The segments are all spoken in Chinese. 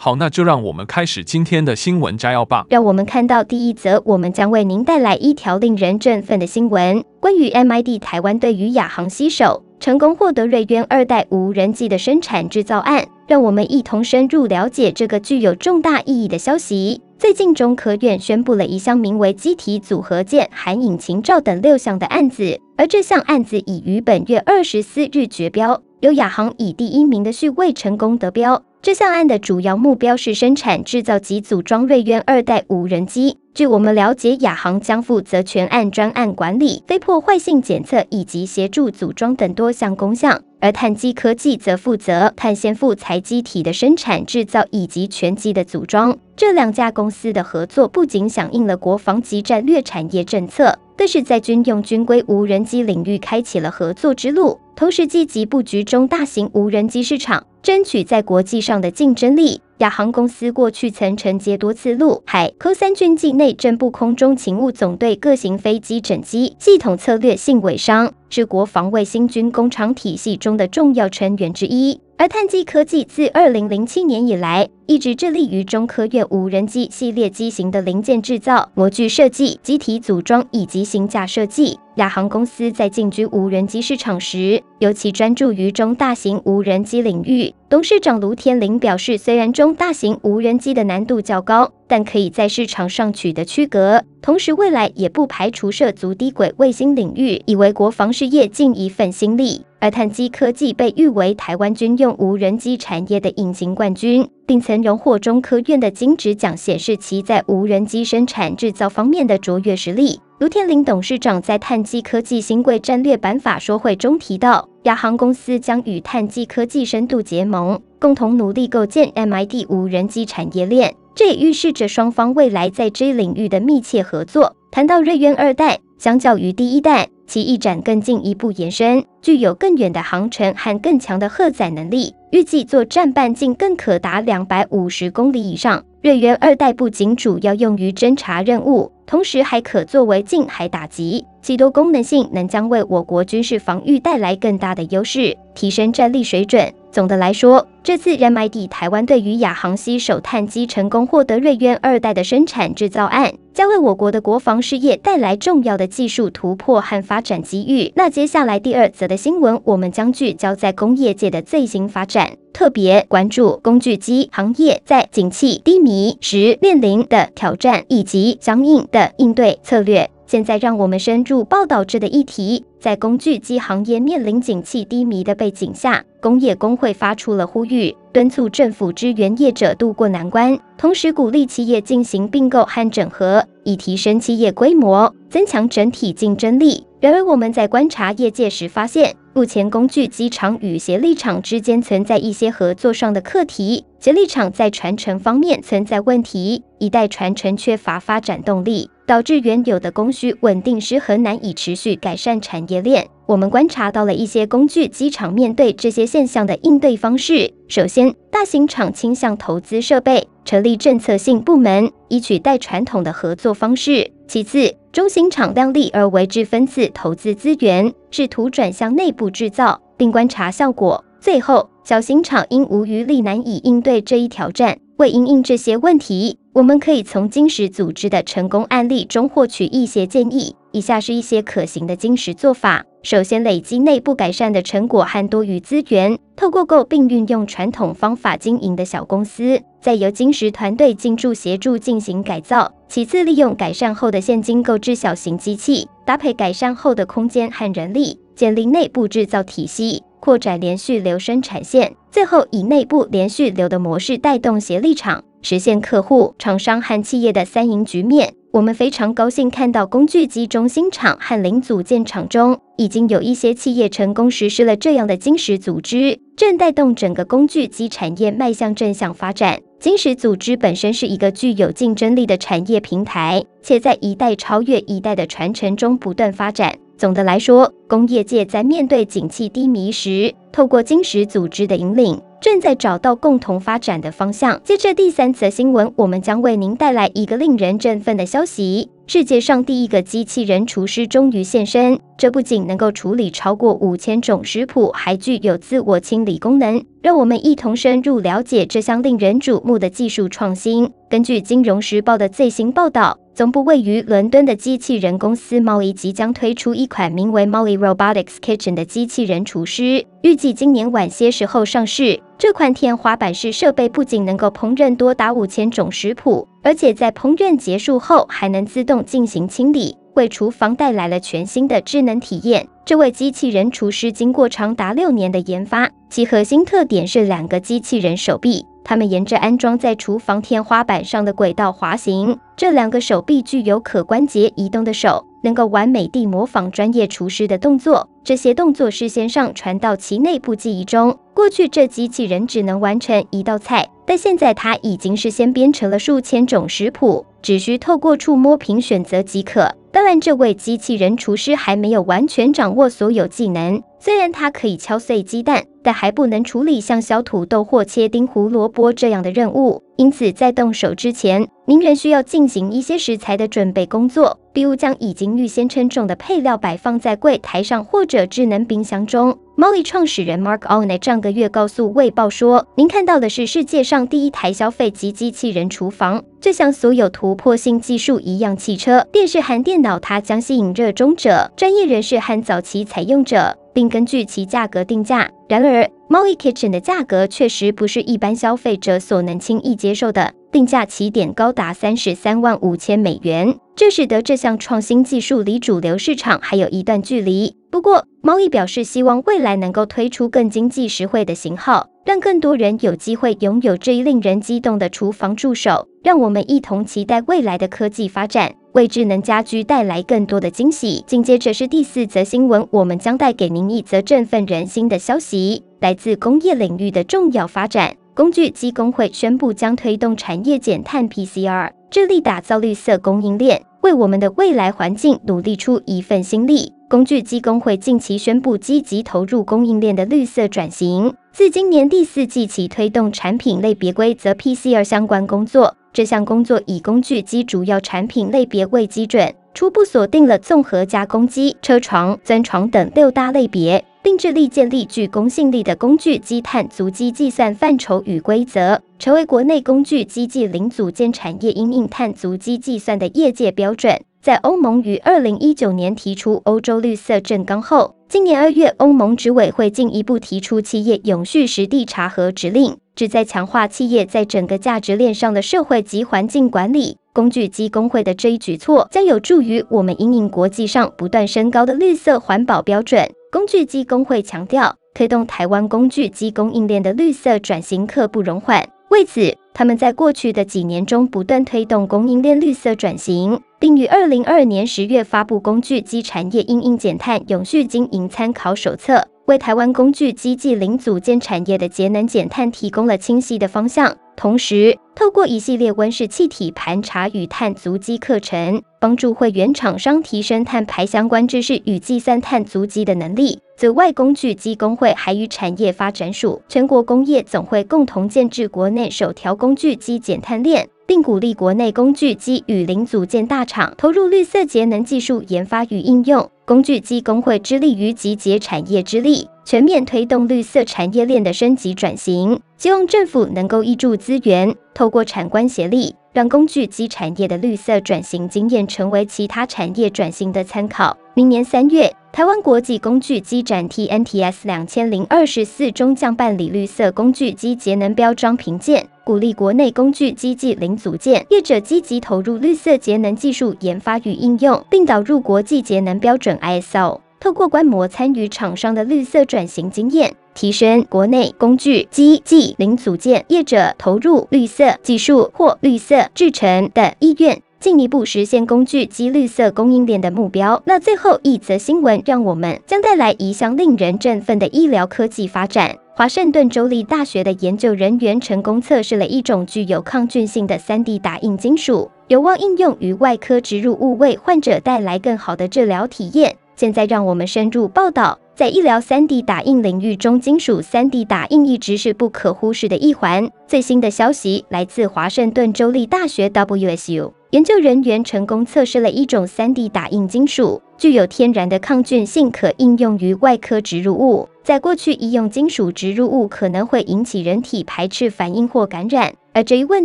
好，那就让我们开始今天的新闻摘要吧。让我们看到第一则，我们将为您带来一条令人振奋的新闻，关于 MID 台湾对于亚航携手，成功获得瑞渊二代无人机的生产制造案。让我们一同深入了解这个具有重大意义的消息。最近，中科院宣布了一项名为“机体组合件含引擎罩”等六项的案子，而这项案子已于本月二十四日决标，由亚航以第一名的序位成功得标。这项案的主要目标是生产制造及组装瑞渊二代无人机。据我们了解，亚航将负责全案专案管理、非破坏性检测以及协助组装等多项工项，而碳基科技则负责碳纤复材机体的生产制造以及全机的组装。这两家公司的合作不仅响应了国防及战略产业政策，更是在军用军规无人机领域开启了合作之路，同时积极布局中大型无人机市场。争取在国际上的竞争力。亚航公司过去曾承接多次陆海空三军境内政部空中勤务总队各型飞机整机系统策略性委商，是国防卫星军工厂体系中的重要成员之一。而碳基科技自二零零七年以来，一直致力于中科院无人机系列机型的零件制造、模具设计、机体组装以及型架设计。亚航公司在进军无人机市场时，尤其专注于中大型无人机领域。董事长卢天林表示，虽然中大型无人机的难度较高，但可以在市场上取得区隔。同时，未来也不排除涉足低轨卫星领域，以为国防事业尽一份心力。而碳基科技被誉为台湾军用无人机产业的隐形冠军，并曾荣获中科院的金质奖，显示其在无人机生产制造方面的卓越实力。卢天林董事长在碳基科技新贵战略版法说会中提到，亚航公司将与碳基科技深度结盟，共同努力构建 MID 无人机产业链。这也预示着双方未来在这领域的密切合作。谈到锐渊二代，相较于第一代，其翼展更进一步延伸，具有更远的航程和更强的荷载能力，预计作战半径更可达两百五十公里以上。锐渊二代不仅主要用于侦察任务，同时还可作为近海打击，其多功能性能将为我国军事防御带来更大的优势，提升战力水准。总的来说，这次 MID 台湾对于亚航携手碳基成功获得瑞渊二代的生产制造案，将为我国的国防事业带来重要的技术突破和发展机遇。那接下来第二则的新闻，我们将聚焦在工业界的最新发展，特别关注工具机行业在景气低迷时面临的挑战以及相应的应对策略。现在让我们深入报道这的议题。在工具机行业面临景气低迷的背景下，工业工会发出了呼吁，敦促政府支援业者渡过难关，同时鼓励企业进行并购和整合，以提升企业规模，增强整体竞争力。然而，我们在观察业界时发现，目前工具机厂与协力厂之间存在一些合作上的课题，协力厂在传承方面存在问题，一代传承缺乏发展动力。导致原有的供需稳定失衡，难以持续改善产业链。我们观察到了一些工具机场面对这些现象的应对方式。首先，大型厂倾向投资设备，成立政策性部门，以取代传统的合作方式。其次，中型厂量力而为之分次投资资源，试图转向内部制造，并观察效果。最后，小型厂因无余力难以应对这一挑战。为因应这些问题，我们可以从金石组织的成功案例中获取一些建议。以下是一些可行的金石做法：首先，累积内部改善的成果和多余资源，透过购并运用传统方法经营的小公司，再由金石团队进驻协助进行改造；其次，利用改善后的现金购置小型机器，搭配改善后的空间和人力，建立内部制造体系。扩展连续流生产线，最后以内部连续流的模式带动协力厂，实现客户、厂商和企业的三赢局面。我们非常高兴看到工具机中心厂和零组件厂中，已经有一些企业成功实施了这样的精实组织，正带动整个工具机产业迈向正向发展。精实组织本身是一个具有竞争力的产业平台，且在一代超越一代的传承中不断发展。总的来说，工业界在面对景气低迷时，透过精实组织的引领，正在找到共同发展的方向。接着第三则新闻，我们将为您带来一个令人振奋的消息：世界上第一个机器人厨师终于现身。这不仅能够处理超过五千种食谱，还具有自我清理功能。让我们一同深入了解这项令人瞩目的技术创新。根据《金融时报》的最新报道，总部位于伦敦的机器人公司 Molly 即将推出一款名为 Molly Robotics Kitchen 的机器人厨师，预计今年晚些时候上市。这款天花板式设备不仅能够烹饪多达五千种食谱，而且在烹饪结束后还能自动进行清理。为厨房带来了全新的智能体验。这位机器人厨师经过长达六年的研发，其核心特点是两个机器人手臂，它们沿着安装在厨房天花板上的轨道滑行。这两个手臂具有可关节移动的手，能够完美地模仿专业厨师的动作。这些动作事先上传到其内部记忆中。过去，这机器人只能完成一道菜，但现在它已经事先编成了数千种食谱，只需透过触摸屏选择即可。当然，这位机器人厨师还没有完全掌握所有技能。虽然它可以敲碎鸡蛋，但还不能处理像削土豆或切丁胡萝卜这样的任务。因此，在动手之前，您仍需要进行一些食材的准备工作，比如将已经预先称重的配料摆放在柜台上或者智能冰箱中。Molly 创始人 Mark Alnett 上个月告诉《卫报》说：“您看到的是世界上第一台消费级机器人厨房，就像所有突破性技术一样，汽车、电视和电脑，它将吸引热衷者、专业人士和早期采用者。”并根据其价格定价。然而，Molly Kitchen 的价格确实不是一般消费者所能轻易接受的，定价起点高达三十三万五千美元，这使得这项创新技术离主流市场还有一段距离。不过猫易表示希望未来能够推出更经济实惠的型号，让更多人有机会拥有这一令人激动的厨房助手。让我们一同期待未来的科技发展。为智能家居带来更多的惊喜。紧接着是第四则新闻，我们将带给您一则振奋人心的消息，来自工业领域的重要发展。工具机工会宣布将推动产业减碳 PCR，致力打造绿色供应链，为我们的未来环境努力出一份心力。工具机工会近期宣布积极投入供应链的绿色转型，自今年第四季起推动产品类别规则 PCR 相关工作。这项工作以工具机主要产品类别为基准，初步锁定了综合加工机、车床、钻床等六大类别，并致力建立具公信力的工具机碳足迹计算范畴与规则，成为国内工具机暨零组件产业因应碳足迹计算的业界标准。在欧盟于二零一九年提出欧洲绿色正纲后，今年二月，欧盟执委会进一步提出企业永续实地查核指令。旨在强化企业在整个价值链上的社会及环境管理。工具机工会的这一举措将有助于我们因应国际上不断升高的绿色环保标准。工具机工会强调，推动台湾工具机供应链的绿色转型刻不容缓。为此，他们在过去的几年中不断推动供应链绿色转型，并于二零二二年十月发布工具机产业应应减碳永续经营参考手册。为台湾工具机暨零组件产业的节能减碳提供了清晰的方向，同时透过一系列温室气体盘查与碳足迹课程，帮助会员厂商提升碳排相关知识与计算碳足迹的能力。此外，工具机工会还与产业发展署、全国工业总会共同建置国内首条工具机减碳链。并鼓励国内工具机与零组件大厂投入绿色节能技术研发与应用。工具机工会致力于集结产业之力，全面推动绿色产业链的升级转型。希望政府能够挹注资源，透过产官协力，让工具机产业的绿色转型经验成为其他产业转型的参考。明年三月，台湾国际工具机展 TNTS 两千零二十四中将办理绿色工具机节能标章评鉴。鼓励国内工具机暨零组件业者积极投入绿色节能技术研发与应用，并导入国际节能标准 ISO。透过观摩参与厂商的绿色转型经验，提升国内工具机暨零组件业者投入绿色技术或绿色制成的意愿，进一步实现工具及绿色供应链的目标。那最后一则新闻，让我们将带来一项令人振奋的医疗科技发展。华盛顿州立大学的研究人员成功测试了一种具有抗菌性的 3D 打印金属，有望应用于外科植入物，为患者带来更好的治疗体验。现在，让我们深入报道。在医疗 3D 打印领域中，金属 3D 打印一直是不可忽视的一环。最新的消息来自华盛顿州立大学 WSU，研究人员成功测试了一种 3D 打印金属，具有天然的抗菌性，可应用于外科植入物。在过去，医用金属植入物可能会引起人体排斥反应或感染，而这一问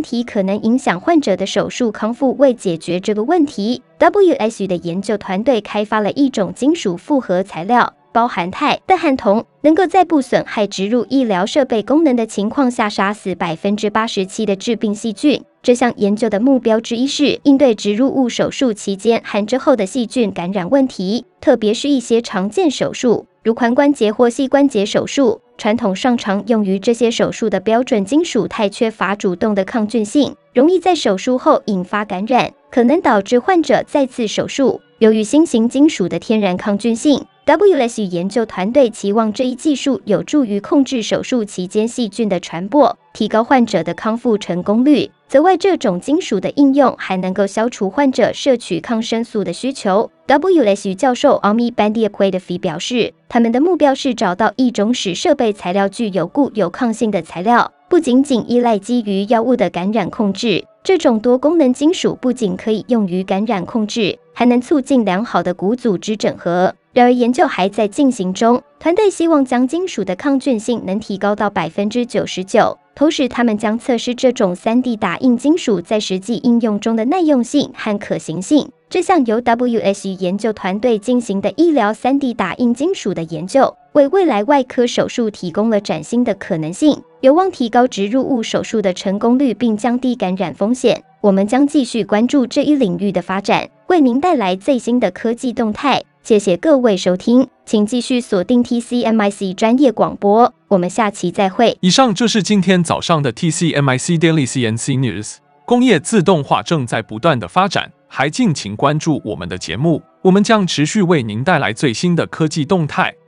题可能影响患者的手术康复。为解决这个问题，WSU 的研究团队开发了一种金属复合材料。包含钛、钠和铜，能够在不损害植入医疗设备功能的情况下杀死百分之八十七的致病细菌。这项研究的目标之一是应对植入物手术期间和之后的细菌感染问题，特别是一些常见手术，如髋关节或膝关节手术。传统上常用于这些手术的标准金属钛缺乏主动的抗菌性，容易在手术后引发感染，可能导致患者再次手术。由于新型金属的天然抗菌性，WLS 研究团队期望这一技术有助于控制手术期间细菌的传播，提高患者的康复成功率。此外，这种金属的应用还能够消除患者摄取抗生素的需求。WLS 教授 Ami Bandiakwedefi 表示，他们的目标是找到一种使设备材料具有固有抗性的材料，不仅仅依赖基于药物的感染控制。这种多功能金属不仅可以用于感染控制，还能促进良好的骨组织整合。然而，研究还在进行中。团队希望将金属的抗菌性能提高到百分之九十九，同时他们将测试这种 3D 打印金属在实际应用中的耐用性和可行性。这项由 WSU 研究团队进行的医疗 3D 打印金属的研究，为未来外科手术提供了崭新的可能性，有望提高植入物手术的成功率并降低感染风险。我们将继续关注这一领域的发展，为您带来最新的科技动态。谢谢各位收听，请继续锁定 TCMIC 专业广播，我们下期再会。以上就是今天早上的 TCMIC Daily CNC News。工业自动化正在不断的发展，还敬请关注我们的节目，我们将持续为您带来最新的科技动态，